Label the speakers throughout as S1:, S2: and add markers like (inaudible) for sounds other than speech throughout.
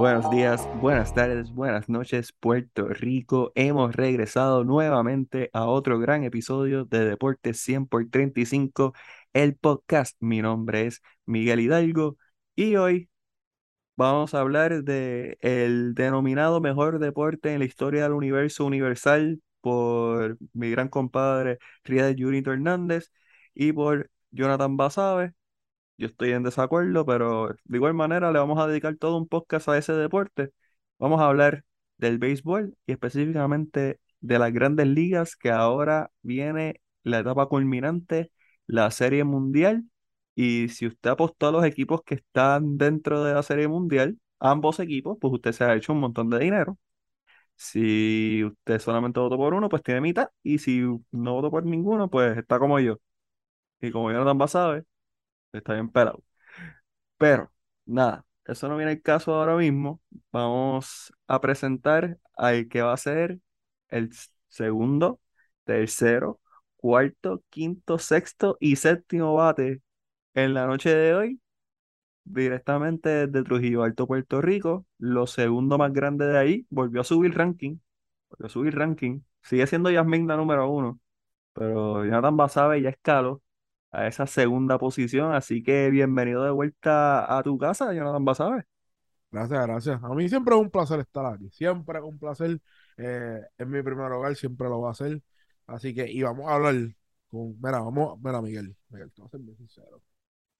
S1: Buenos días, buenas tardes, buenas noches, Puerto Rico. Hemos regresado nuevamente a otro gran episodio de Deportes 100 por 35, el podcast. Mi nombre es Miguel Hidalgo y hoy vamos a hablar de el denominado mejor deporte en la historia del universo universal por mi gran compadre Riel Junito Hernández y por Jonathan Basabe. Yo estoy en desacuerdo, pero de igual manera le vamos a dedicar todo un podcast a ese deporte. Vamos a hablar del béisbol y específicamente de las grandes ligas, que ahora viene la etapa culminante, la Serie Mundial. Y si usted apostó a los equipos que están dentro de la Serie Mundial, ambos equipos, pues usted se ha hecho un montón de dinero. Si usted solamente votó por uno, pues tiene mitad. Y si no votó por ninguno, pues está como yo. Y como Jonathan sabe, está bien pelado. Pero, nada, eso no viene el caso ahora mismo. Vamos a presentar al que va a ser el segundo, tercero, cuarto, quinto, sexto y séptimo bate en la noche de hoy, directamente desde Trujillo Alto, Puerto Rico. Lo segundo más grande de ahí, volvió a subir ranking. Volvió a subir ranking. Sigue siendo Yasmin número uno, pero Jonathan Basabe ya escaló a esa segunda posición. Así que bienvenido de vuelta a tu casa, Jonathan Basabe.
S2: Gracias, gracias. A mí siempre es un placer estar aquí. Siempre es un placer. Eh, es mi primer hogar, siempre lo va a hacer. Así que, y vamos a hablar con. Mira, vamos, mira, Miguel. Miguel, te voy a ser bien sincero.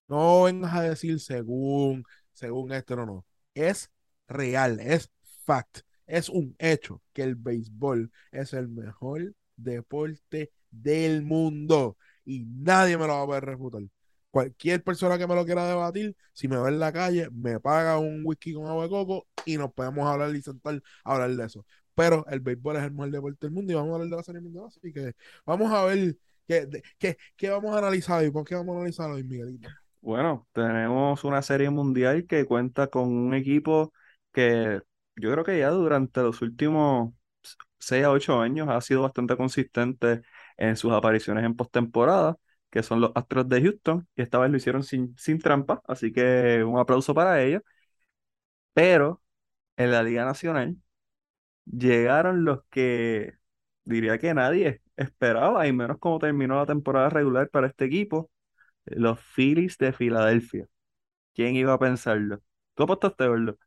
S2: No vengas a decir según, según esto, no, no. Es real, es fact. Es un hecho que el béisbol es el mejor deporte del mundo y nadie me lo va a poder refutar. Cualquier persona que me lo quiera debatir, si me ve en la calle, me paga un whisky con agua de coco y nos podemos hablar y sentar a hablar de eso. Pero el béisbol es el mejor deporte del mundo y vamos a hablar de la serie mundial. Así que vamos a ver qué, qué, qué vamos a analizar y por qué vamos a analizar hoy, Miguelito.
S1: Bueno, tenemos una serie mundial que cuenta con un equipo que yo creo que ya durante los últimos 6 a 8 años ha sido bastante consistente en sus apariciones en postemporada, que son los Astros de Houston, y esta vez lo hicieron sin, sin trampa, así que un aplauso para ellos. Pero en la Liga Nacional llegaron los que diría que nadie esperaba, y menos como terminó la temporada regular para este equipo, los Phillies de Filadelfia. ¿Quién iba a pensarlo? ¿Tú apostaste, verlo?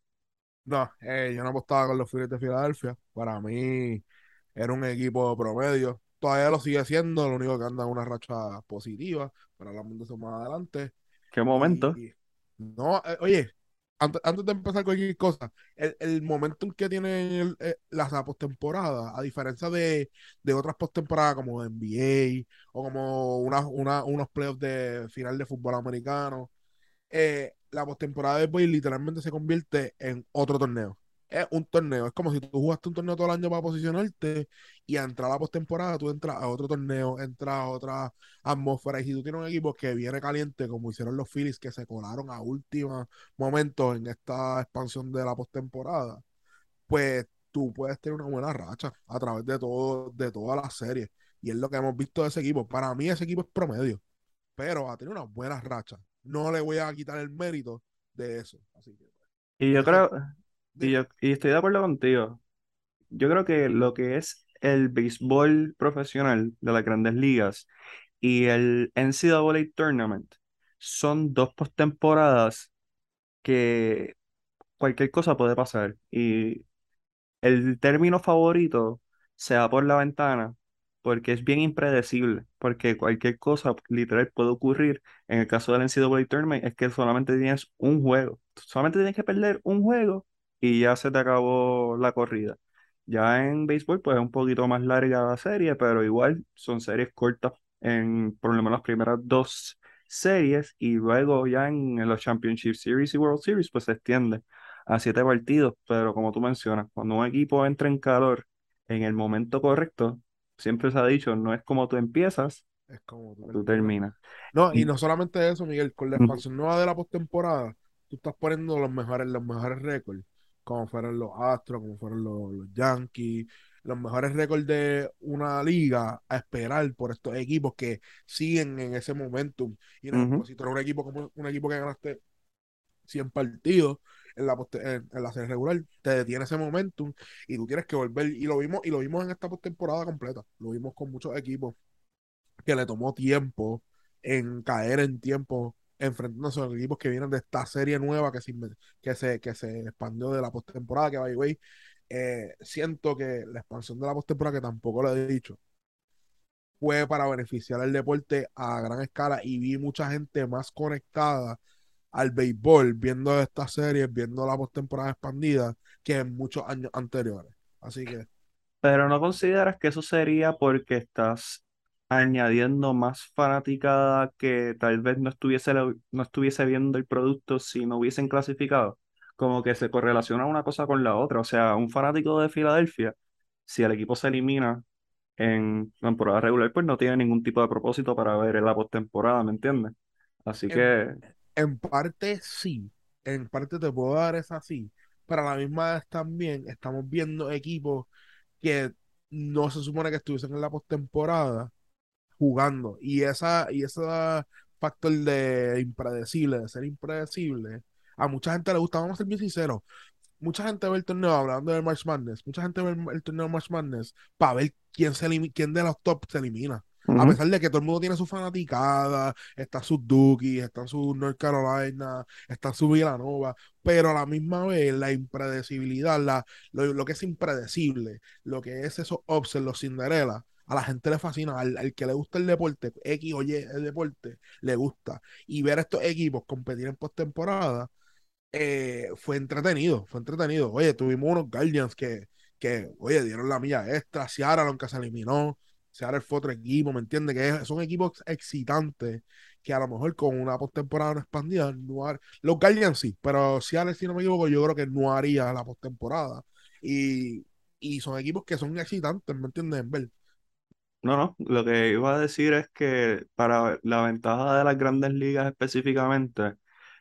S2: No, eh, yo no apostaba con los Phillies de Filadelfia. Para mí era un equipo promedio. Todavía lo sigue siendo, lo único que anda en una racha positiva, pero hablamos de eso más adelante.
S1: ¿Qué momento?
S2: Y- no, eh, oye, antes, antes de empezar cualquier cosa, el, el momento en que tienen eh, las la postemporada, a diferencia de, de otras postemporadas como NBA o como una, una- unos playoffs de final de fútbol americano, eh, la postemporada de béisbol literalmente se convierte en otro torneo. Es un torneo, es como si tú jugaste un torneo todo el año para posicionarte y a entrar a la postemporada tú entras a otro torneo, entras a otra atmósfera. Y si tú tienes un equipo que viene caliente, como hicieron los Phillies, que se colaron a último momento en esta expansión de la postemporada, pues tú puedes tener una buena racha a través de todo, de toda la serie. Y es lo que hemos visto de ese equipo. Para mí ese equipo es promedio, pero ha tenido una buena racha. No le voy a quitar el mérito de eso. Así que,
S1: Y yo creo, y, yo, y estoy de acuerdo contigo. Yo creo que lo que es el béisbol profesional de las grandes ligas y el NCAA Tournament son dos postemporadas que cualquier cosa puede pasar. Y el término favorito se va por la ventana porque es bien impredecible, porque cualquier cosa literal puede ocurrir. En el caso del NCAA Tournament es que solamente tienes un juego, solamente tienes que perder un juego y ya se te acabó la corrida. Ya en béisbol pues es un poquito más larga la serie, pero igual son series cortas. En por lo menos las primeras dos series y luego ya en, en los Championship Series y World Series pues se extiende a siete partidos, pero como tú mencionas, cuando un equipo entra en calor en el momento correcto, siempre se ha dicho, no es como tú empiezas,
S2: Es como tú
S1: tú
S2: terminas. No, y no solamente eso, Miguel, con la expansión nueva de la postemporada, tú estás poniendo los mejores, los mejores récords, como fueron los Astros, como fueron los, los Yankees, los mejores récords de una liga a esperar por estos equipos que siguen en ese momentum. Y
S1: Ujú.
S2: si tú eres un equipo como un equipo que ganaste 100 partidos, en la, en, la serie regular, te detiene ese momentum y tú tienes que volver. Y lo vimos, y lo vimos en esta postemporada completa. Lo vimos con muchos equipos que le tomó tiempo en caer en tiempo enfrentándose a los equipos que vienen de esta serie nueva que se, que se, que se expandió de la postemporada, que by way, eh, siento que la expansión de la postemporada, que tampoco lo he dicho, fue para beneficiar el deporte a gran escala y vi mucha gente más conectada al béisbol viendo estas series, viendo la postemporada expandida que en muchos años anteriores. Así que.
S1: Pero no consideras que eso sería porque estás añadiendo más fanaticada que tal vez no estuviese, no estuviese viendo el producto si no hubiesen clasificado. Como que se correlaciona una cosa con la otra. O sea, un fanático de Filadelfia, si el equipo se elimina en temporada regular, pues no tiene ningún tipo de propósito para ver en la postemporada, ¿me entiendes? Así que.
S2: En parte sí, en parte te puedo dar esa sí, pero a la misma vez también estamos viendo equipos que no se supone que estuviesen en la postemporada jugando. Y esa, y ese factor de impredecible, de ser impredecible, a mucha gente le gusta, vamos a ser bien sinceros, mucha gente ve el torneo, hablando del March Madness, mucha gente ve el, torneo March Madness para ver quién, se quién de los top se elimina. A pesar de que todo el mundo tiene su fanaticada, está su Duki, está su North Carolina, está su Villanova, pero a la misma vez la impredecibilidad, la, lo, que es impredecible, lo que es esos upsets, los Cinderella, a la gente le fascina, al, que le gusta el deporte, X o Y el deporte, le gusta. Y ver a estos equipos competir en postemporada eh, fue entretenido, fue entretenido. Oye, tuvimos unos Guardians que, que oye, dieron la milla extra, Seattle, aunque se eliminó, Seattle fue otro equipo, ¿me entiendes? Que son equipos excitantes que a lo mejor con una postemporada no expandida, no los Guardians sí, pero Seattle, si no me equivoco, yo creo que no haría la postemporada. Y, y son equipos que son excitantes, ¿me entiendes? Ver.
S1: No, no, lo que iba a decir es que para la ventaja de las grandes ligas específicamente,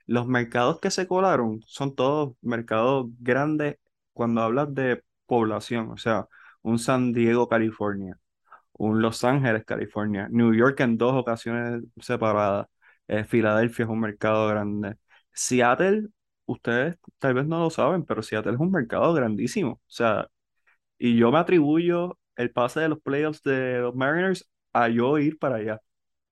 S1: los mercados que se colaron son todos mercados grandes cuando hablas de población, o sea, un San Diego, California, un Los Ángeles, California, New York en dos ocasiones separadas, eh, Filadelfia es un mercado grande, Seattle, ustedes tal vez no lo saben, pero Seattle es un mercado grandísimo, o sea, y yo me atribuyo el pase de los playoffs de los Mariners a yo ir para allá.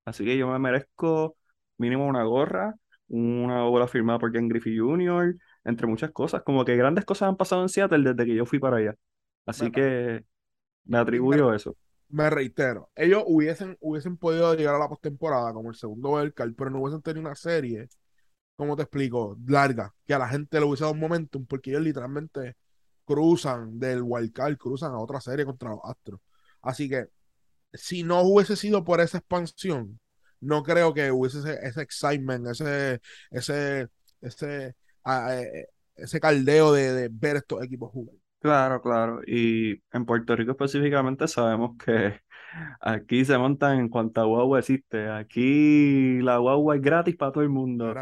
S1: Así que yo me merezco mínimo una gorra, una obra firmada por Ken Griffey Jr., entre muchas cosas. Como que grandes cosas han pasado en Seattle desde que yo fui para allá. Así que me atribuyo eso.
S2: Me reitero, ellos hubiesen, hubiesen podido llegar a la postemporada como el segundo Belcar, pero no hubiesen tenido una serie, como te explico, larga, que a la gente le hubiese dado un momentum, porque ellos literalmente cruzan del wildcard, cruzan a otra serie contra los Astros. Así que si no hubiese sido por esa expansión, no creo que hubiese ese, excitement, ese, ese, ese, eh, ese caldeo de, ver estos equipos jugar.
S1: Claro, claro. Y en Puerto Rico específicamente sabemos que aquí se montan en cuanta guagua existe. Aquí la guagua es gratis para todo el mundo.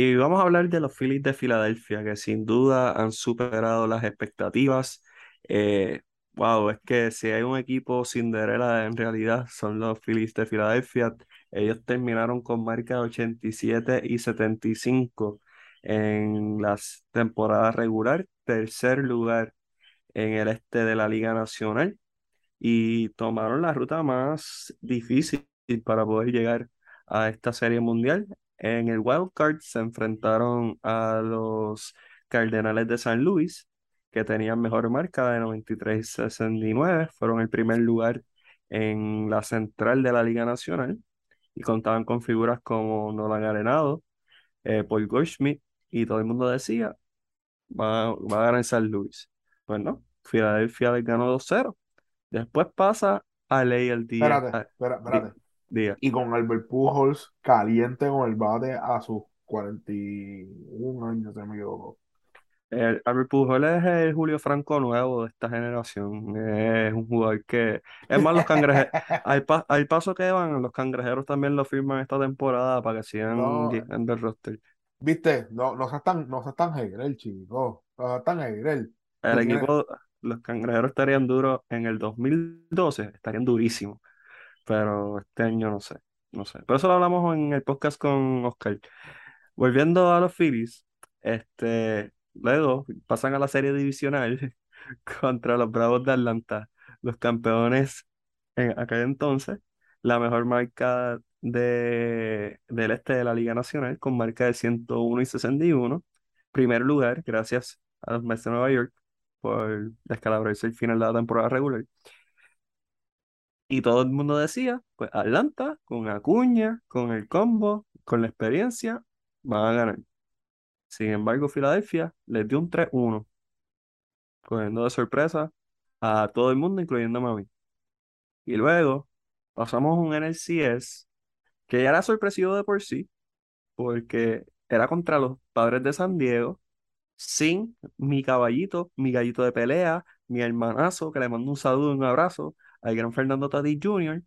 S1: Y vamos a hablar de los Phillies de Filadelfia, que sin duda han superado las expectativas. Eh, wow, es que si hay un equipo Cinderella en realidad son los Phillies de Filadelfia. Ellos terminaron con marca de 87 y 75 en las temporadas regular, tercer lugar en el este de la Liga Nacional y tomaron la ruta más difícil para poder llegar a esta serie mundial en el Wild Card se enfrentaron a los Cardenales de San Luis, que tenían mejor marca de 93-69. Fueron el primer lugar en la central de la Liga Nacional y contaban con figuras como Nolan Arenado, eh, Paul Goldschmidt, y todo el mundo decía, va, va a ganar San Luis. Pues no, Filadelfia les ganó 2-0. Después pasa a ley el día.
S2: Espérate, espérate. Y con Albert Pujols caliente con el bate a sus 41 años, se me equivoco.
S1: El Albert Pujols es el Julio Franco nuevo de esta generación. Es un jugador que. Es más, los cangrejeros. (laughs) al, paso que van, los cangrejeros también lo firman esta temporada para que sigan en el roster.
S2: Viste, no, no seas tan, no seas tan chico. No seas tan
S1: El equipo, los cangrejeros estarían duros en el 2012, estarían durísimos pero este año no sé, no sé. Pero eso lo hablamos en el podcast con Oscar. Volviendo a los Phillies, Este, luego pasan a la serie divisional (laughs) contra los Bravos de Atlanta, los campeones en aquel entonces, la mejor marca de, del este de la Liga Nacional, con marca de 101 y 61. Primer lugar, gracias a los Mets de Nueva York por descalabrarse el final de la temporada regular. Y todo el mundo decía, pues Atlanta, con Acuña, con el combo, con la experiencia, van a ganar. Sin embargo, Filadelfia les dio un 3-1, cogiendo de sorpresa a todo el mundo, incluyendo a mí. Y luego pasamos un NLCS que ya era sorpresivo de por sí, porque era contra los padres de San Diego, sin mi caballito, mi gallito de pelea, mi hermanazo, que le mando un saludo y un abrazo al gran Fernando Tatis Jr.,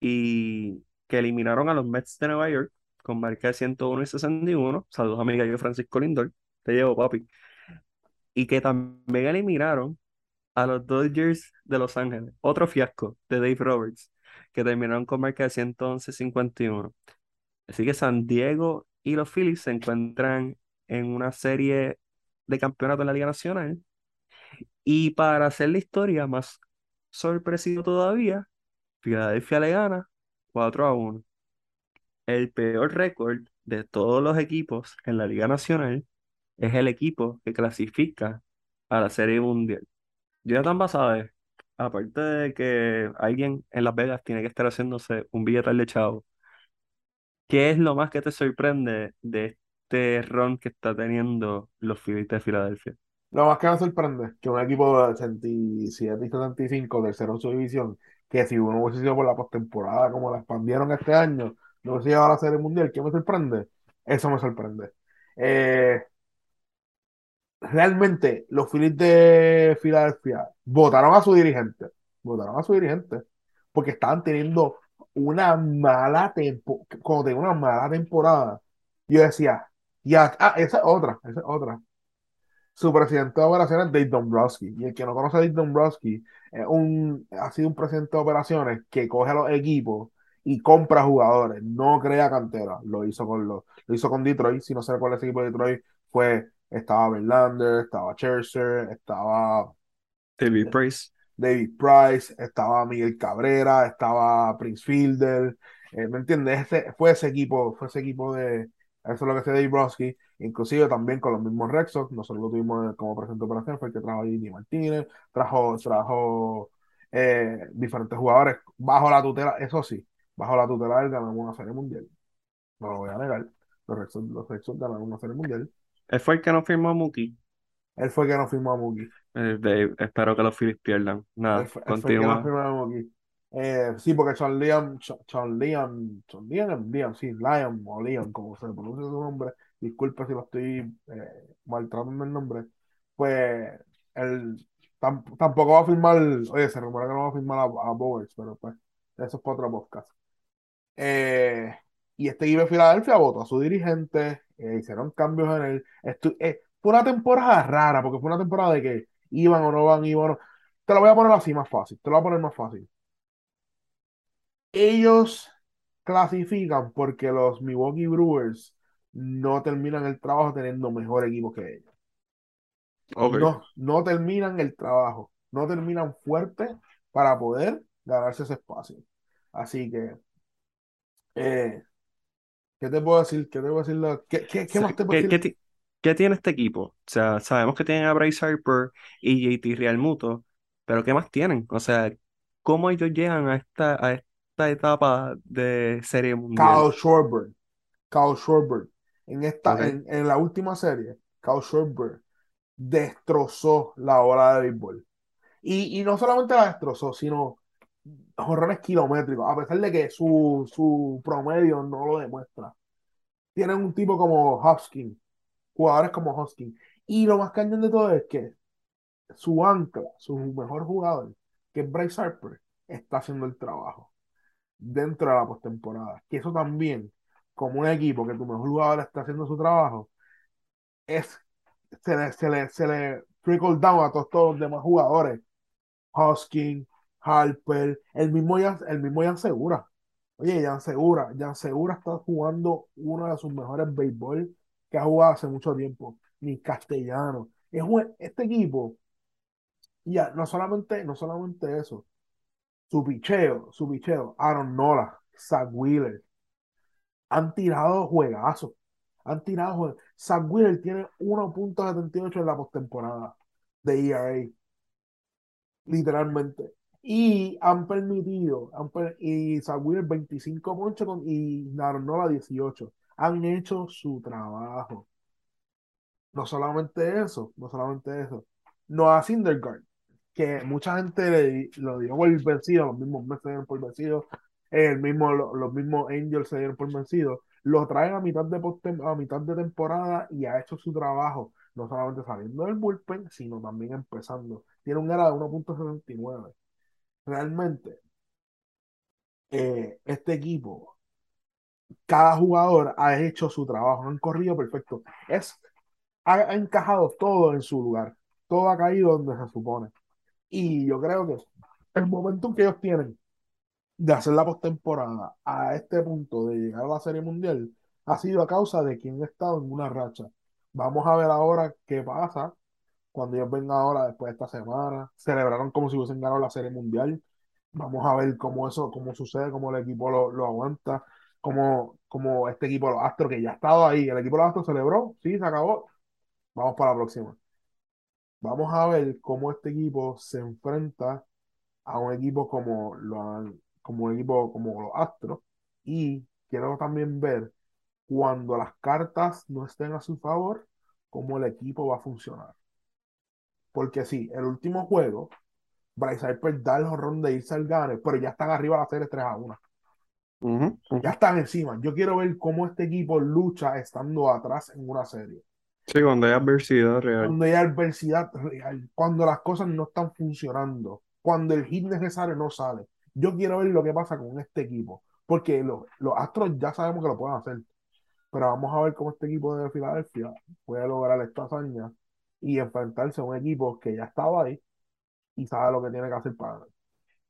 S1: y que eliminaron a los Mets de Nueva York con marca de 101 y 61. Saludos a mi gallo Francisco Lindor, te llevo, papi. Y que también eliminaron a los Dodgers de Los Ángeles. Otro fiasco de Dave Roberts, que terminaron con marca de 111-51. Así que San Diego y los Phillies se encuentran en una serie de campeonato en la Liga Nacional. Y para hacer la historia más sorpresiva todavía, Filadelfia le gana 4 a 1. El peor récord de todos los equipos en la Liga Nacional es el equipo que clasifica a la Serie Mundial. Jonathan sabe, aparte de que alguien en Las Vegas tiene que estar haciéndose un billete de chavo, ¿qué es lo más que te sorprende de este ron que está teniendo los Phillies de Filadelfia?
S2: Lo más que me sorprende que un equipo de 87 y 75 tercero en su división, que si uno hubiese sido por la postemporada como la expandieron este año, no hubiese llegado a la Serie Mundial, ¿qué me sorprende? Eso me sorprende. Eh, realmente los Phillies de Filadelfia votaron a su dirigente, votaron a su dirigente, porque estaban teniendo una mala temporada, cuando tengo una mala temporada, yo decía, ya, ah, esa es otra, esa es otra. Su presidente de operaciones es Dave Dombrowski, y el que no conoce a Dave Dombrowski es un, ha sido un presidente de operaciones que coge a los equipos y compra jugadores, no crea cantera. Lo hizo con los, lo hizo con Detroit, si no se recuerda ese equipo de Detroit, fue estaba Verlander, estaba Scherzer, estaba
S1: David Price.
S2: David Price, estaba Miguel Cabrera, estaba Prince Fielder, eh, ¿me entiendes? Ese, fue ese equipo, fue ese equipo de, eso es lo que hace Dave Broski, inclusive también con los mismos Red Sox, nosotros lo tuvimos como presidente de operación, fue el que trajo a Jimmy Martínez, trajo, trajo eh, diferentes jugadores bajo la tutela, eso sí, bajo la tutela él ganamos una serie mundial, no lo voy a negar, los Red Sox, los Red Sox ganaron una serie mundial,
S1: él fue el que no firmó a Mookie.
S2: Él fue el que no firmó a Mookie.
S1: Eh, espero que los Phillies pierdan. Nada,
S2: Él fue, él fue el que no
S1: continúa.
S2: firmó a Mookie. Eh, sí, porque Sean Liam, Sean- Sean Liam, Sean Liam, Liam, sí, Liam o Liam, como se pronuncia su nombre, disculpe si lo estoy eh, maltratando el nombre, pues él tam- tampoco va a firmar, oye, se rumora que no va a firmar a, Bowers, pero pues eso es para otro podcast. Eh, y este equipo de Filadelfia votó a su dirigente, eh, hicieron cambios en él. Fue una temporada rara, porque fue una temporada de que iban o no van, iban o no. Te lo voy a poner así más fácil, te lo voy a poner más fácil. Ellos clasifican porque los Milwaukee Brewers no terminan el trabajo teniendo mejor equipo que ellos. No, no terminan el trabajo, no terminan fuerte para poder ganarse ese espacio. Así que, eh, ¿qué te puedo decir? ¿Qué te puedo decir? ¿Qué, qué- qué
S1: O
S2: más te puedo
S1: ¿qué, qué
S2: decir?
S1: qué tiene este equipo? O sea, sabemos que tienen a Bryce Harper y JT Realmuto, pero ¿qué más tienen? O sea, ¿cómo ellos llegan a esta, a esta etapa de Serie Mundial?
S2: Kyle Schwarber, Kyle Schwarber. En esta, en, en la última serie, Kyle Schwarber destrozó la bola de béisbol. Y, y no solamente la destrozó, sino jorrones kilométricos, a pesar de que su, su promedio no lo demuestra. Tienen un tipo como Hopkins, jugadores como Hopkins. Y lo más cañón de todo es que su ancla, su mejor jugador, que es Bryce Harper, está haciendo el trabajo dentro de la postemporada. Que eso también, como un equipo que tu mejor jugador está haciendo su trabajo, es, se le, se le, se le trickle down a todos, todos los demás jugadores. Hoskin, Harper, el mismo Jan, el mismo Jan Segura. Oye, Jan Segura, Jan Segura está jugando uno de sus mejores béisbol que ha jugado hace mucho tiempo, ni Castellano. Es un- este equipo, ya, no solamente, no solamente eso, su picheo, su picheo, Aaron Nola, Zach Wheeler, han tirado juegazos, han tirado juegazos. Zach Wheeler tiene 1.78 en la postemporada de ERA, literalmente. Y han permitido, han per- y Zach Wheeler 25 ponches y Aaron Nola 18. Han hecho su trabajo. No solamente eso, no solamente eso. Noah Syndergaard, que mucha gente le- lo dio por vencido, los mismos dieron por vencido, el mismo, lo- los mismos Angels se dieron por vencido, lo traen a mitad de, postem- a mitad de temporada y ha hecho su trabajo, no solamente saliendo del bullpen, sino también empezando. Tiene un era de 1.79. Realmente, eh, este equipo, cada jugador ha hecho su trabajo, han corrido perfecto. Es ha, ha encajado todo en su lugar, todo ha caído donde se supone. Y yo creo que el momento que ellos tienen de hacer la postemporada a este punto de llegar a la Serie Mundial ha sido a causa de quien ha estado en una racha. Vamos a ver ahora qué pasa cuando ellos vengan ahora después de esta semana. Celebraron como si hubiesen ganado la Serie Mundial. Vamos a ver cómo eso, cómo sucede, cómo el equipo lo, lo aguanta, cómo, cómo este equipo, los Astros, que ya ha estado ahí, el equipo de los Astros celebró, sí, se acabó, Vamos para la próxima. Vamos a ver cómo este equipo se enfrenta a un equipo como, lo, como un equipo como los Astros. Y quiero también ver cuando las cartas no estén a su favor, cómo el equipo va a funcionar. Porque sí, el último juego, Bryce Harper da el jonrón de irse al gane, pero ya están arriba de la serie 3 a 1.
S1: Ujú, ujú.
S2: Ya están encima. Yo quiero ver cómo este equipo lucha estando atrás en una serie.
S1: Sí, cuando hay adversidad real.
S2: cuando hay adversidad real, cuando las cosas no están funcionando, cuando el hit necesario no sale. Yo quiero ver lo que pasa con este equipo, porque lo- los Astros ya sabemos que lo pueden hacer, pero vamos a ver cómo este equipo de Filadelfia puede lograr esta hazaña y enfrentarse a un equipo que ya estaba ahí y sabe lo que tiene que hacer para ganar.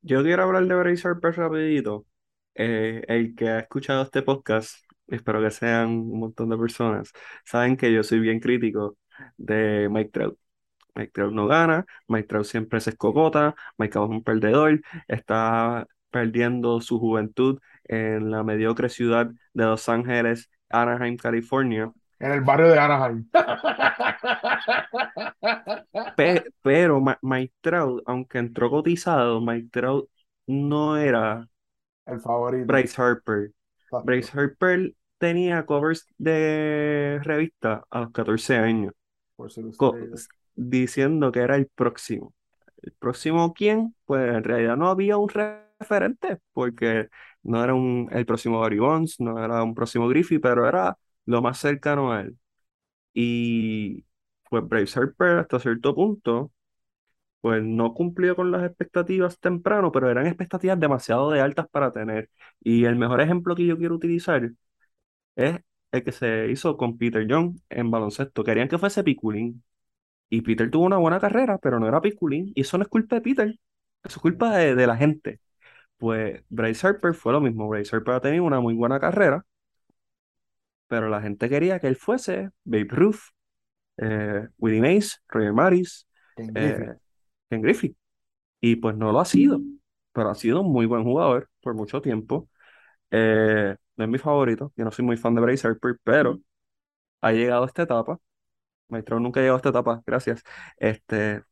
S1: Yo quiero hablar de Bryce Harper rapidito. Eh, el que ha escuchado este podcast, espero que sean un montón de personas, saben que yo soy bien crítico de Mike Trout. Mike Trout no gana, Mike Trout siempre se escocota, Mike Trout es un perdedor, está perdiendo su juventud en la mediocre ciudad de Los Ángeles, Anaheim, California.
S2: En el barrio de Anaheim.
S1: Pe- pero Ma- Mike Trout, aunque entró cotizado, Mike Trout no era
S2: El favorito.
S1: Bryce Harper.
S2: Exacto.
S1: Bryce Harper tenía covers de revista a los 14 años,
S2: Por
S1: diciendo que era el próximo. ¿El próximo quién? Pues en realidad no había un referente, porque no era un, el próximo Barry Bonds, no era un próximo Griffey, pero era lo más cercano a él. Y pues Bryce Harper hasta cierto punto, pues no cumplió con las expectativas temprano, pero eran expectativas demasiado de altas para tener. Y el mejor ejemplo que yo quiero utilizar es el que se hizo con Peter Young en baloncesto. Querían que fuese Piculín. Y Peter tuvo una buena carrera, pero no era Piculín. Y eso no es culpa de Peter, eso es culpa de, de la gente. Pues Bryce Harper fue lo mismo. Bryce Harper ha tenido una muy buena carrera, pero la gente quería que él fuese Babe Ruth, eh, Willie Mays, Roger Maris,
S2: Ken
S1: eh. Ken Griffey. Y pues no lo ha sido, pero ha sido un muy buen jugador por mucho tiempo. Eh, no es mi favorito, yo no soy muy fan de Bryce Harper, pero ha llegado a esta etapa. Maestro nunca llegado a esta etapa, gracias. Este,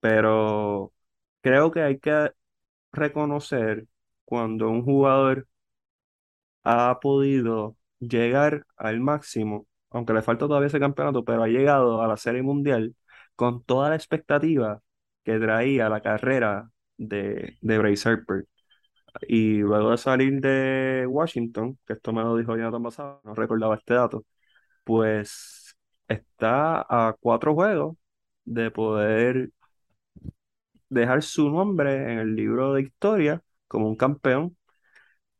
S1: pero creo que hay que reconocer cuando un jugador ha podido llegar al máximo, aunque le falta todavía ese campeonato, pero ha llegado a la Serie Mundial con toda la expectativa que traía la carrera de, de Bryce Harper. Y luego de salir de Washington, que esto me lo dijo Jonathan pasado, no recordaba este dato, pues está a cuatro juegos de poder dejar su nombre en el libro de historia como un campeón.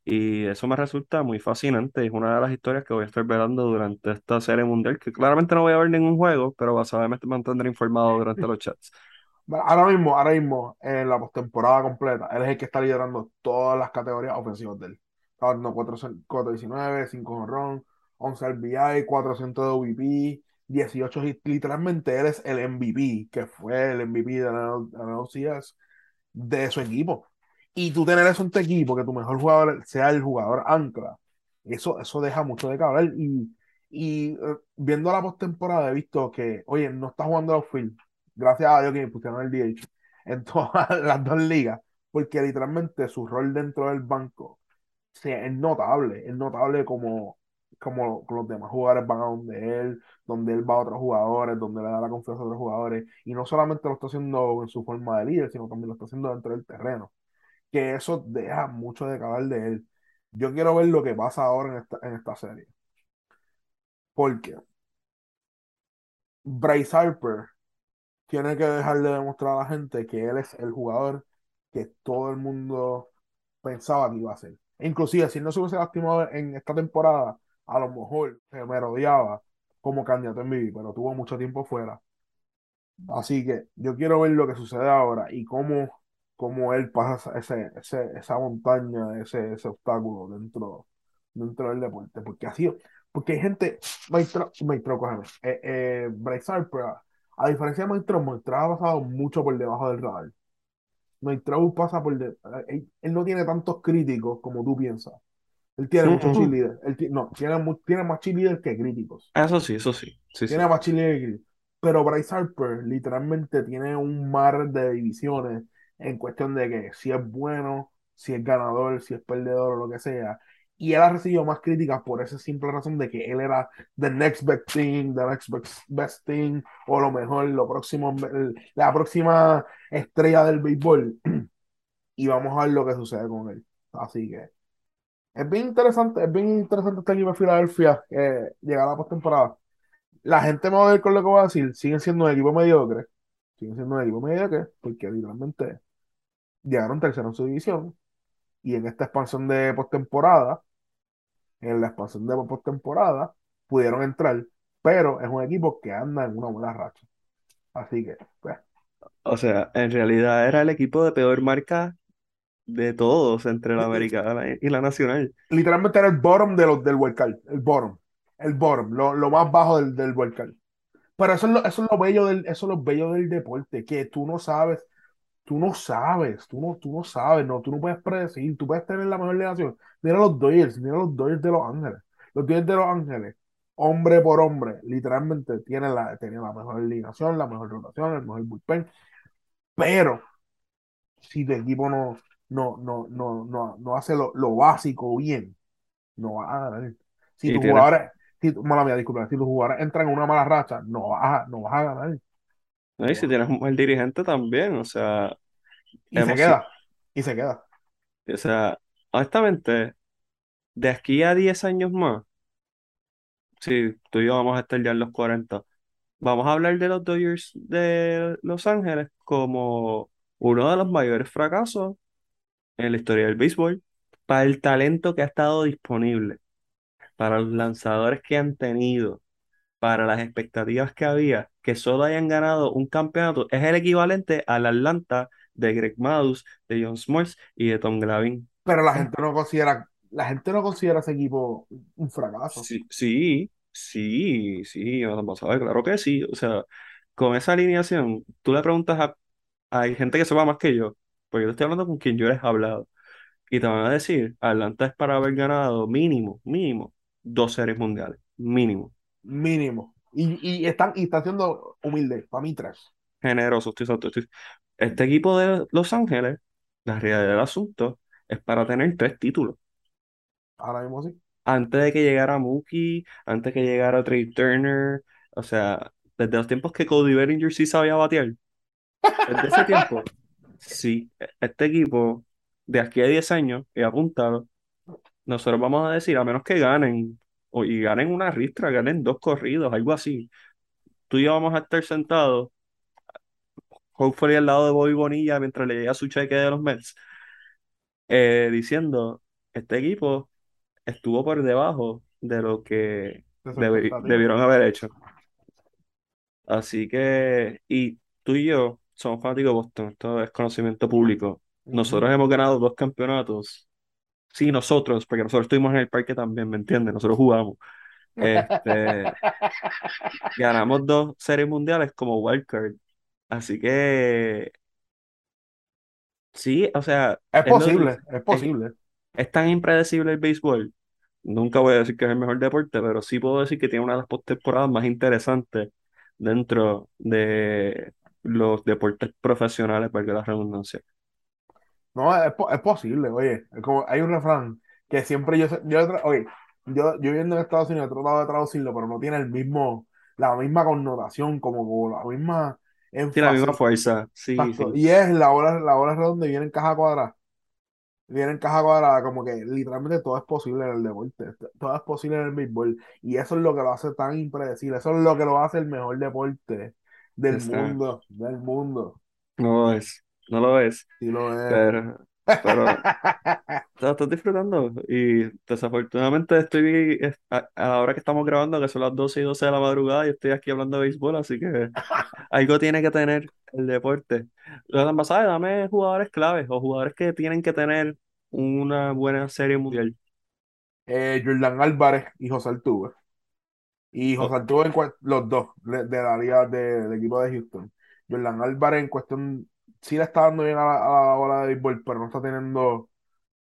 S1: Y eso me resulta muy fascinante. Es una de las historias que voy a estar velando durante esta serie mundial, que claramente no voy a ver ningún juego, pero vas a ver, me mantendré informado durante los chats. (laughs)
S2: Ahora mismo, ahora mismo, en la postemporada completa, él es el que está liderando todas las categorías ofensivas de él. Está dando 4, 4-19, 5 honrón, 11 RBI, 400 de OVP, 18 hits. Literalmente eres el MVP, que fue el MVP de la, de de su equipo. Y tú tener eso en tu equipo, que tu mejor jugador sea el jugador ancla, eso, eso deja mucho de caber. Y, y eh, viendo la postemporada he visto que, oye, no está jugando outfield. Gracias a Dios que me pusieron el DH (laughs) en todas las dos ligas, porque literalmente su rol dentro del banco es notable, es notable como, como los demás jugadores van a donde él, donde él va a otros jugadores, donde le da la confianza a otros jugadores, y no solamente lo está haciendo en su forma de líder, sino también lo está haciendo dentro del terreno, que eso deja mucho de caber de él. Yo quiero ver lo que pasa ahora en esta, en esta serie. Porque Bryce Harper tiene que dejar de demostrar a la gente que él es el jugador que todo el mundo pensaba que iba a ser. Inclusive, si no se hubiese lastimado en esta temporada, a lo mejor se me rodeaba como candidato en MVP, pero tuvo mucho tiempo fuera. Así que yo quiero ver lo que sucede ahora y cómo, cómo él pasa ese, ese, esa montaña, ese, ese obstáculo dentro, dentro del deporte. Porque así, porque hay gente, Maestro, Maestro, cógeme, eh, eh, Bryce Harper, a diferencia de Maestro, Maestro ha pasado mucho por debajo del radar. Maestro pasa por de, él, él no tiene tantos críticos como tú piensas. Él tiene muchos
S1: Ujú.
S2: cheerleaders. Él no, tiene, tiene más cheerleaders que críticos.
S1: Eso sí, eso sí. Sí, sí.
S2: Tiene más cheerleaders que críticos. Pero Bryce Harper literalmente tiene un mar de divisiones en cuestión de que si es bueno, si es ganador, si es perdedor o lo que sea. Y él ha recibido más críticas por esa simple razón de que él era the next best thing, the next best, thing, o lo mejor, lo próximo, la próxima estrella del béisbol. (clears throat) Y vamos a ver lo que sucede con él. Así que es bien interesante, es bien interesante este equipo de Filadelfia eh, llegar a la postemporada. La gente me va a ver con lo que voy a decir, siguen siendo un equipo mediocre, siguen siendo un equipo mediocre, porque literalmente llegaron tercero en su división, y en esta expansión de postemporada, en la expansión de postemporada, pudieron entrar, pero es un equipo que anda en una buena racha. Así que, pues,
S1: O sea, en realidad era el equipo de peor marca de todos entre la americana y la nacional.
S2: literalmente era el bottom de los, del wildcard, el bottom, el bottom, lo, lo más bajo del, del wildcard. Pero eso es lo, eso es lo bello del, eso es lo bello del deporte, que tú no sabes, tú no sabes, tú no, tú no sabes, no, tú no puedes predecir, tú puedes tener la mejor negación. Mira los Dodgers, mira los Dodgers de Los Ángeles. Los Dodgers de Los Ángeles, hombre por hombre, literalmente tienen la, tienen la mejor alineación, la mejor rotación, el mejor bullpen. Pero si tu equipo no, no, no, no, no, no hace lo, lo básico bien, no vas a ganar. Si tus jugadores, si, mala mía, disculpa, si tus jugadores entran en una mala racha, no vas a, no vas a ganar.
S1: ¿no? Y si tienes un mal dirigente también, o sea,
S2: Y se queda, y se queda.
S1: O sea, honestamente, de aquí a 10 años más, si tú y yo vamos a estar ya en los 40, vamos a hablar de los Dodgers de Los Ángeles como uno de los mayores fracasos en la historia del béisbol, para el talento que ha estado disponible, para los lanzadores que han tenido, para las expectativas que había, que solo hayan ganado un campeonato, es el equivalente al Atlanta de Greg Maddux, de John Smoltz y de Tom Glavine.
S2: Pero la gente no considera, la gente no considera ese equipo un fracaso.
S1: Sí, sí, sí, sí, a claro que sí. O sea, con esa alineación, tú le preguntas a, hay gente que sepa más que yo, porque yo estoy hablando con quien yo les he hablado, y te van a decir, Atlanta es para haber ganado mínimo, mínimo, dos series mundiales, mínimo.
S2: Mínimo. Y, y están, y están siendo humildes, para mí tres.
S1: Generoso, estoy, estoy- estoy- Este equipo de Los Ángeles, la realidad del asunto, es para tener tres títulos.
S2: Ahora mismo sí.
S1: antes de que llegara Mookie, antes de que llegara Trey Turner, o sea, desde los tiempos que Cody Bellinger sí sabía batear, desde ese tiempo, (laughs) sí, este equipo de aquí a 10 años, y apúntalo, nosotros vamos a decir, a menos que ganen, o y ganen una ristra, ganen dos corridos, algo así, tú y yo vamos a estar sentados, hopefully al lado de Bobby Bonilla mientras le llega su cheque de los Mets, eh, diciendo, este equipo estuvo por debajo de lo que debi- debieron haber hecho. Así que, y tú y yo somos fanáticos de Boston, esto es conocimiento público. Nosotros hemos ganado dos campeonatos. Sí, nosotros, porque nosotros estuvimos en el parque también, ¿me entiendes? Nosotros jugamos. Este, (laughs) ganamos dos series mundiales como wildcard. Así que sí, o sea,
S2: Es posible, es
S1: es,
S2: posible.
S1: es tan impredecible el béisbol. Nunca voy a decir que es el mejor deporte, pero sí puedo decir que tiene una de las postemporadas más interesantes dentro de los deportes profesionales, valga la redundancia.
S2: No, es, es posible, oye. Es como, hay un refrán que siempre yo, sé- yo, oye, yo, yo viviendo en Estados Unidos he tratado de traducirlo, pero no tiene el mismo, la misma connotación, como, la misma
S1: la misma fuerza, sí,
S2: Y es la bola, la bola redonda y viene en caja cuadrada. Viene en caja cuadrada, como que literalmente todo es posible en el deporte. Todo es posible en el béisbol. Y eso es lo que lo hace tan impredecible. Eso es lo que lo hace el mejor deporte del
S1: está,
S2: mundo. Del mundo.
S1: no lo es, no lo es,
S2: Sí lo es.
S1: pero, pero (laughs) Lo estoy disfrutando y desafortunadamente estoy es- a, a la hora que estamos grabando, que son las 12 y 12 de la madrugada, y estoy aquí hablando de béisbol, así que (laughs) algo tiene que tener el deporte. Los ambasadas, dame jugadores claves o jugadores que tienen que tener una buena serie mundial.
S2: Eh, Jordan Álvarez y José Altuve. Y José Altuve, en los dos, de, de la liga de- del equipo de Houston. Jordan Álvarez en cuestión, sí le está dando bien a la, a la bola de béisbol, pero no está teniendo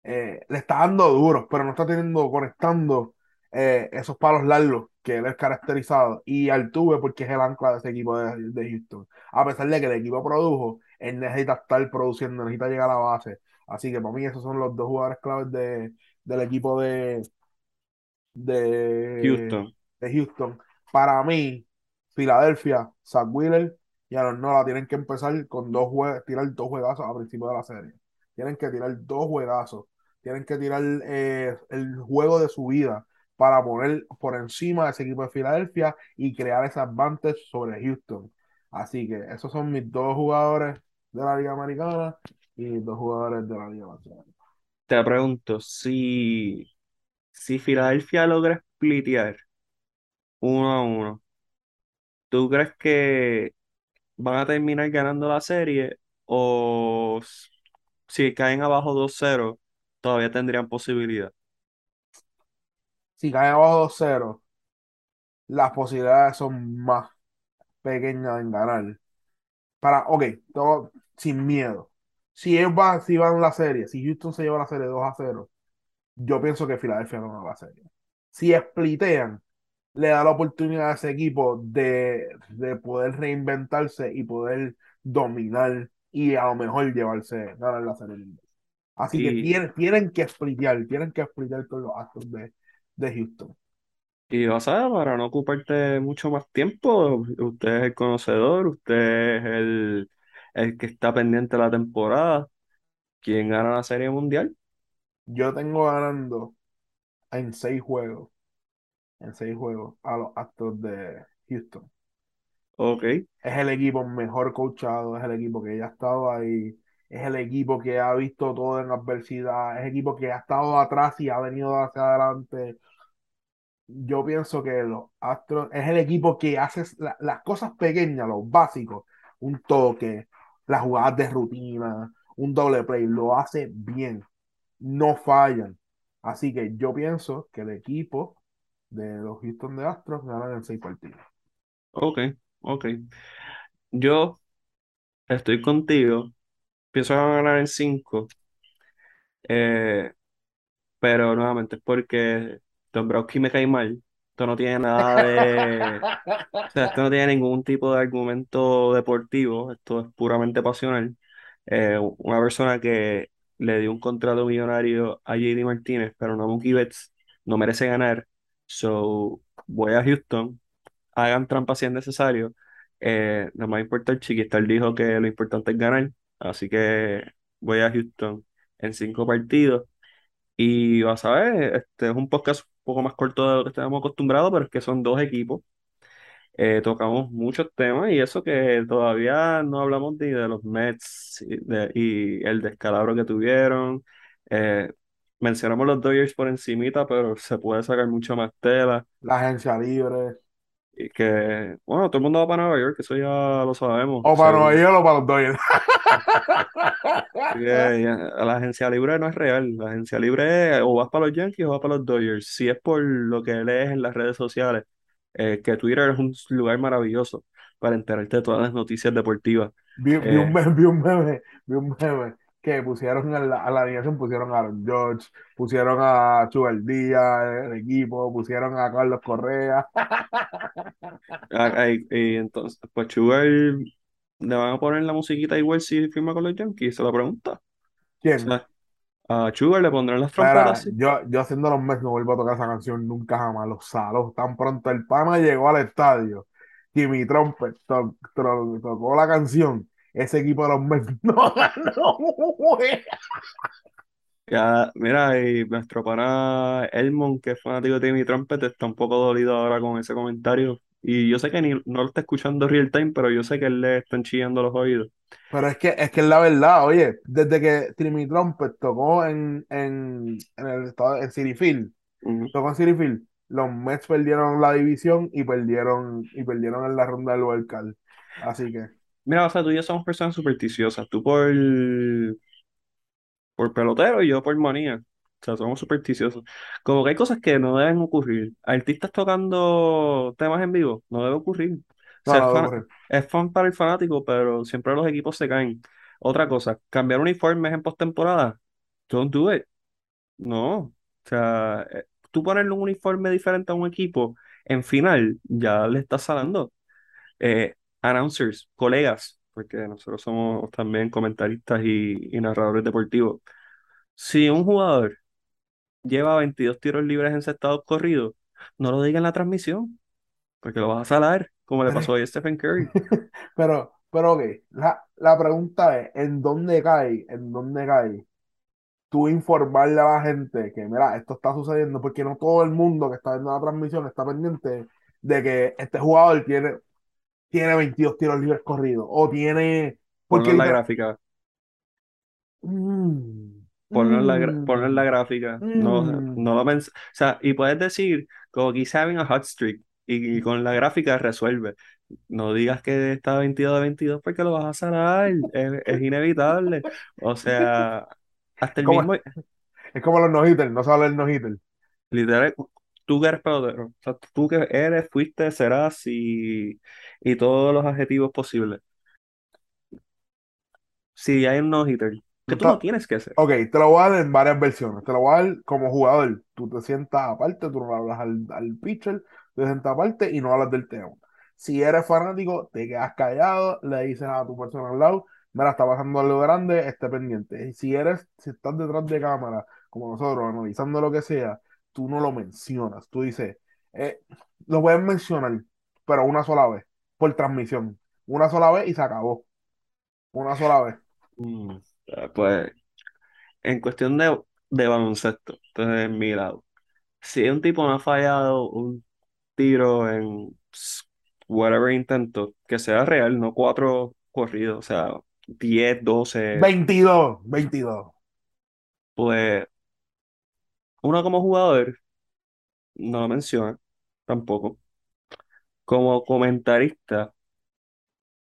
S2: eh, le está dando duro, pero no está teniendo, conectando eh, esos palos largos que él es caracterizado. Y Altuve, porque es el ancla de ese equipo de, de Houston. A pesar de que el equipo produjo, él necesita estar produciendo, necesita llegar a la base. Así que para mí esos son los dos jugadores claves de, del equipo de, de,
S1: Houston.
S2: De Houston. Para mí, Filadelfia, Zach Wheeler y Aaron Nola tienen que empezar con dos juegos, tirar dos juegazos a principio de la serie. Tienen que tirar dos juegazos. Tienen que tirar eh, el juego de su vida para poner por encima de ese equipo de Filadelfia y crear ese advantage sobre Houston. Así que esos son mis dos jugadores de la Liga Americana y mis dos jugadores de la Liga Nacional.
S1: Te pregunto, si, si Filadelfia logra splitear uno a uno, ¿tú crees que van a terminar ganando la serie o si caen abajo 2-0 todavía tendrían posibilidad?
S2: Si caen abajo 2-0, las posibilidades son más pequeñas en ganar. Para, ok, todo sin miedo. Si ellos van, si van la serie, si Houston se lleva la serie 2 a 0, yo pienso que Filadelfia no va a la serie. Si splitean, le da la oportunidad a ese equipo de, de poder reinventarse y poder dominar y a lo mejor llevarse, ganar la serie. Así que tienen, tienen que splitear, tienen que splitear con los Astros de, de Houston.
S1: y vas a ver, para no ocuparte mucho más tiempo, usted es el conocedor, usted es el, el que está pendiente de la temporada. ¿Quién gana la serie mundial?
S2: Yo tengo ganando en seis juegos, en seis juegos a los Astros de Houston.
S1: Ok,
S2: Es el equipo mejor coachado, es el equipo que ya ha estado ahí, es el equipo que ha visto todo en adversidad, es el equipo que ha estado atrás y ha venido hacia adelante. Yo pienso que los Astros es el equipo que hace la- las cosas pequeñas, los básicos, un toque, las jugadas de rutina, un doble play, lo hace bien, no fallan. Así que yo pienso que el equipo de los Houston de Astros ganan en seis partidos.
S1: ok, ok. Yo estoy contigo, pienso van a ganar en 5, pero nuevamente es porque Dombrowski me cae mal. Esto no tiene nada de... O sea, esto no tiene ningún tipo de argumento deportivo, esto es puramente pasional. Eh, una persona que le dio un contrato millonario a JD Martínez, pero no a Mookie Betts, no merece ganar. So, voy a Houston, hagan trampa si es necesario. Eh, no me importa el chiquistar dijo que lo importante es ganar, así que voy a Houston en cinco partidos. Y vas a ver, este es un podcast un poco más corto de lo que estamos acostumbrados, pero es que son dos equipos eh, tocamos muchos temas y eso que todavía no hablamos ni de los Mets y el descalabro que tuvieron. Eh, mencionamos los Dodgers por encimita, pero se puede sacar mucho más tela.
S2: La agencia libre.
S1: y que, bueno, todo el mundo va para Nueva York, eso ya lo sabemos,
S2: O para Nueva. York o para los Dodgers. (laughs)
S1: Ya, la agencia libre no es real, la agencia libre es o vas para los Yankees o vas para los Dodgers. Si es por lo que lees en las redes sociales, eh, que Twitter es un lugar maravilloso para enterarte de todas las noticias deportivas.
S2: Vi, vi un
S1: Eh,
S2: meme, (laughs) vi un meme, vi un meme que pusieron a la, a la alineación, pusieron a Aaron George, pusieron a Chugal Díaz, el equipo, pusieron a Carlos Correa.
S1: ah, ah, y, y entonces, pues Sugar le van a poner la musiquita igual si firma con los Yankees, se la pregunta. O
S2: ¿Quién?
S1: sea, a Sugar le pondrán las trompetas,
S2: yo, yo haciendo los meses no vuelvo a tocar esa canción nunca jamás. Los salos, tan pronto el pana llegó al estadio y mi Trumpet to- to- tocó la canción. Ese equipo de los Mets (laughs) no ganó.
S1: Ya, mira, y nuestro pana Elmon, que es fanático de Timmy Trumpet, está un poco dolido ahora con ese comentario. Y yo sé que ni, no lo está escuchando real time, pero yo sé que él le están chillando los oídos.
S2: Pero es que es que es la verdad, oye, desde que Timmy Trumpet tocó en, en, en el estado en City Field, tocó en City Field, los Mets perdieron la división y perdieron, y perdieron en la ronda del Wild Card. Así que,
S1: Mira, o sea, tú y yo somos personas supersticiosas. Tú por, por pelotero y yo por manía. O sea, somos supersticiosos. Como que hay cosas que no deben ocurrir. Artistas tocando temas en vivo, no debe ocurrir. O sea,
S2: no
S1: es
S2: debe
S1: fan,
S2: ocurrir.
S1: es fan para el fanático, pero siempre los equipos se caen. Otra cosa, cambiar uniformes en postemporada. Don't do it. No. O sea, eh, tú ponerle un uniforme diferente a un equipo en final, ya le estás salando. Eh, announcers, colegas, porque nosotros somos también comentaristas y, y narradores deportivos. Si un jugador lleva 22 tiros libres encestados corridos, no lo diga en la transmisión, porque lo vas a salar, como le pasó (laughs) hoy a Stephen Curry. (laughs)
S2: pero, pero ok, la, la pregunta es, ¿en dónde cae? ¿En dónde cae? Tú informarle a la gente que, mira, esto está sucediendo, porque no todo el mundo que está viendo la transmisión está pendiente de que este jugador tiene, tiene 22 tiros libres corridos, o tiene,
S1: Ponlo
S2: porque
S1: en la gráfica,
S2: mm,
S1: ponlo en la, gra- ponlo en la
S2: mm,
S1: gráfica. No,
S2: mm.
S1: no lo mens- O sea, y puedes decir, como he's having a hot streak, y, y con la gráfica resuelve. No digas que está 22 de 22 porque lo vas a salar, es, es inevitable. O sea, hasta el mismo,
S2: es como los no-hitters, no sale el no-hitter.
S1: literal, tú que eres pelotero, o sea, tú que eres, fuiste, serás y, y todos los adjetivos posibles. Si hay un no-hitter, que tú no tienes que hacer.
S2: Ok, te lo voy a dar en varias versiones. Te lo voy a dar como jugador. Tú te sientas aparte, tú no hablas al, al pitcher, te sientas aparte y no hablas del tema. Si eres fanático, te quedas callado, le dices a tu persona al lado, mira, está pasando algo grande, esté pendiente. Y si eres, si estás detrás de cámara, como nosotros, analizando lo que sea, tú no lo mencionas. Tú dices, eh, lo puedes mencionar, pero una sola vez, por transmisión. Una sola vez y se acabó. Una sola vez.
S1: Mm, Pues en cuestión de, de baloncesto, entonces en mi lado, si un tipo no ha fallado un tiro en whatever intento, que sea real, no cuatro corridos, o sea, 10, 12,
S2: 22, 22.
S1: pues uno como jugador no lo menciona tampoco. Como comentarista,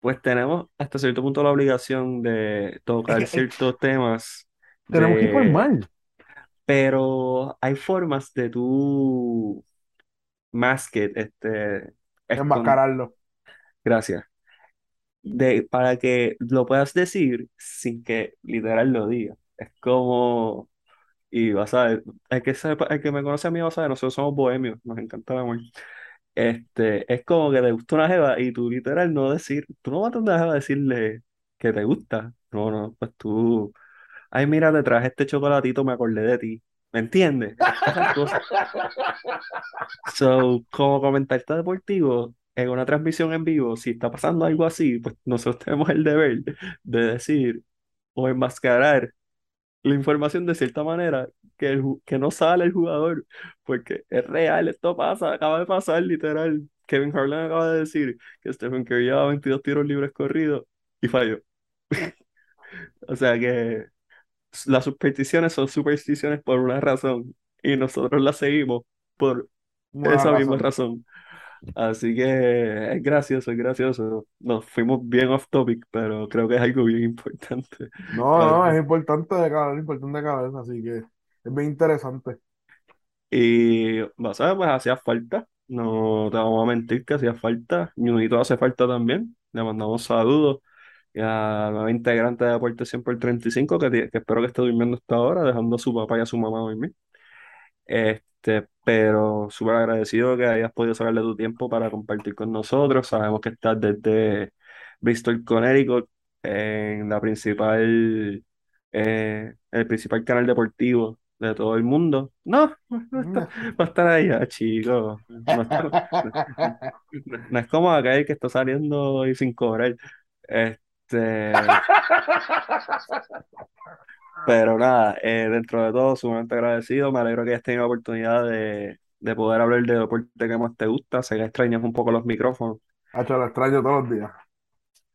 S1: pues tenemos hasta cierto punto la obligación de
S2: Es
S1: tocar
S2: que, es que
S1: ciertos temas
S2: tenemos que
S1: de...
S2: informar.
S1: Pero hay formas de tú mask it, este, escon-
S2: Enmascararlo.
S1: gracias, de, para que lo puedas decir sin que literal lo diga. Es como, y vas a ver, el que, el que me conoce a mí va a saber, nosotros somos bohemios, nos encanta el amor. Este, es como que te gusta una jeva y tú literal no decir, tú no vas a una jeva a decirle que te gusta. No, no, pues tú, ay, mira, te traje este chocolatito, me acordé de ti. ¿Me entiendes? So, como comentarista deportivo, en una transmisión en vivo, si está pasando algo así, pues nosotros (laughs) tenemos el deber de decir o enmascarar la información de cierta manera que, el que no sale el jugador, porque es real, esto pasa, acaba de pasar literal. Kevin Harlan acaba de decir que Stephen Curry lleva 22 tiros libres corridos y falló. (laughs) O sea que las supersticiones son supersticiones por una razón y nosotros las seguimos por esa misma
S2: razón.
S1: Así que es gracioso, es gracioso. Nos fuimos bien off topic, pero creo que es algo bien (laughs) importante.
S2: No, no, es importante de cabeza, es importante de cabeza, así que es bien interesante.
S1: Y, vas a ver, pues hacía falta. No te vamos a mentir que hacía falta. Ñunito hace falta también. Le mandamos saludos. A la nueva integrante de Aporte 100 por 35, que, que espero que esté durmiendo hasta ahora, dejando a su papá y a su mamá dormir. Este, pero súper agradecido que hayas podido sacarle tu tiempo para compartir con nosotros. Sabemos que estás desde Bristol, Connecticut, en la principal, eh, el principal canal deportivo de todo el mundo. No, no, no está, va a estar allá, chicos. (laughs) No, está- no- no- (laughs) no es como acá el que está saliendo y sin cobrar. Este, (laughs) pero nada, eh, dentro de todo, sumamente agradecido. Me alegro que hayas tenido la oportunidad de, de poder hablar de deporte que más te gusta. Sé que extrañas un poco los micrófonos,
S2: Hacho, lo extraño todos los días.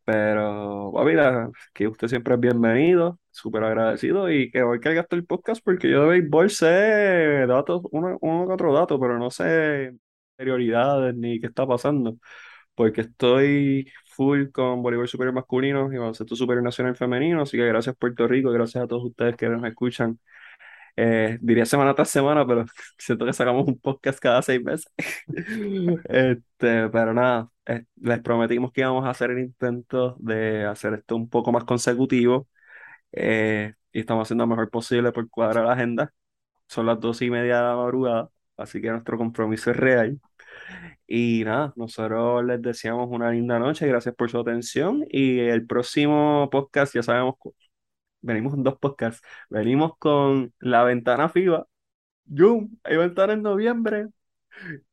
S1: pero papi, la- que usted siempre es bienvenido, súper agradecido y que hoy que gasto el podcast porque yo de béisbol sé datos, uno, uno que otro dato, pero no sé prioridades ni qué está pasando, porque estoy full con voleibol superior masculino y baloncesto superior nacional femenino, así que gracias Puerto Rico gracias a todos ustedes que nos escuchan eh, diría semana tras semana, pero (laughs) siento que sacamos un podcast cada seis meses. (laughs) Este, pero nada, eh, les prometimos que íbamos a hacer el intento de hacer esto un poco más consecutivo eh, y estamos haciendo lo mejor posible por cuadrar la agenda. Son las dos y media de la madrugada, así que nuestro compromiso es real. Y nada, nosotros les deseamos una linda noche, gracias por su atención y el próximo podcast ya sabemos venimos en dos podcasts. Venimos con La Ventana FIBA. Zoom, hay ventana en noviembre.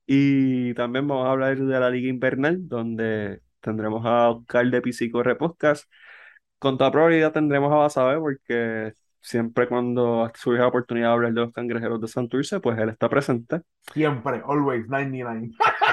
S1: Y también vamos a hablar de la Liga Invernal, donde tendremos a Oscar de Pisicorre Podcast. Con toda probabilidad tendremos a Basabe, porque siempre cuando surge la oportunidad de hablar de los cangrejeros de Santurce, pues él está presente.
S2: Siempre, always, 99.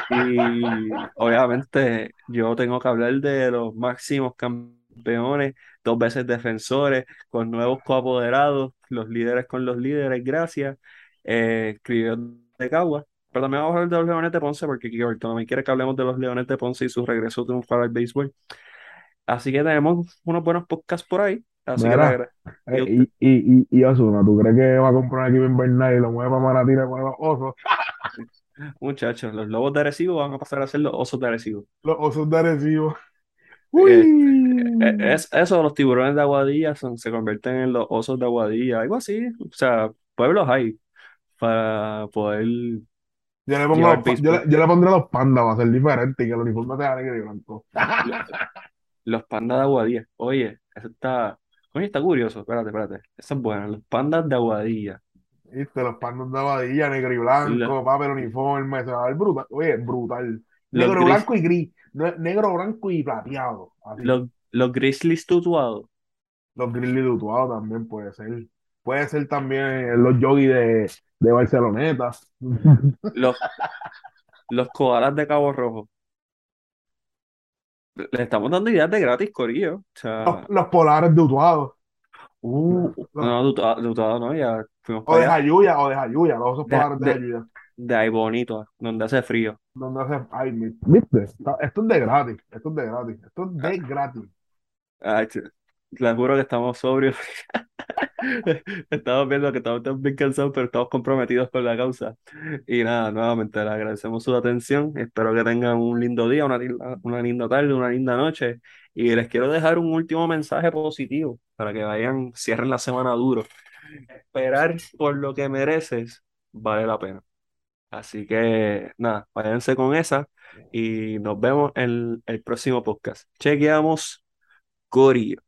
S1: Y (laughs) obviamente yo tengo que hablar de los máximos campeones, dos veces defensores, con nuevos coapoderados, los líderes con los líderes, gracias. Eh, escribió de Cagua. Pero también vamos a hablar de los Leones de Ponce, porque Kiki Bartolomé quiere que hablemos de los Leones de Ponce y su regreso triunfal al béisbol. Así que tenemos unos buenos podcasts por ahí. Así que le
S2: Mira,
S1: agra- y a
S2: eh, y, y, y, y Osuna, ¿tú crees que va a comprar un equipo invernal y lo mueve para Manatí y le pone los osos? (laughs)
S1: muchachos, los Lobos de Arecibo van a pasar a ser los Osos de Arecibo.
S2: Los osos de Arecibo.
S1: Eh,
S2: Uy.
S1: Eh, Es, eso, los tiburones de Aguadilla son, se convierten en los osos de Aguadilla, algo así. O sea, pueblos hay para poder
S2: Yo le, pongo los yo, yo pondré los pandas para ser diferente y que el uniforme sea negro y blanco.
S1: Lo- Los pandas de Aguadilla. Oye, eso está, oye, está curioso. Espérate, espérate. Eso es bueno. Los pandas de Aguadilla.
S2: ¿Viste? Los pandas de Abadilla, negro y
S1: Los,
S2: blanco, papel uniforme, se va a ver brutal. Oye, brutal.
S1: los,
S2: Negro,
S1: gris,
S2: blanco y gris. Ne- Negro, blanco y plateado. Así.
S1: los, los grizzlies tutuados.
S2: Los Grizzlies de Utuado también puede ser. Puede ser también los Yogi de, de Barceloneta.
S1: Los, (laughs) los koalas de Cabo Rojo. Le estamos dando ideas de gratis, Corillo. O
S2: Los,
S1: sea,
S2: los Polares de Utuado.
S1: uh,
S2: Los-
S1: no, Tutuado no, ya fuimos
S2: o de. Jayuya, o de Jayuya, los osos
S1: De,
S2: Polares de
S1: de,
S2: Jayuya.
S1: de ahí bonito, donde hace frío.
S2: Donde hace. Ay, ¿viste? Esto es de gratis. Esto es de gratis. Esto es
S1: Ah,
S2: de gratis.
S1: Ay, les juro que estamos sobrios. (laughs) (laughs) Estamos viendo que estamos bien cansados, pero estamos comprometidos con la causa. Y nada, nuevamente les agradecemos su atención. Espero que tengan un lindo día, una, una linda tarde, una linda noche. Y les quiero dejar un último mensaje positivo para que vayan, cierren la semana duro. Esperar por lo que mereces vale la pena. Así que nada, váyanse con esa y nos vemos en el próximo podcast. Chequeamos, Corillo.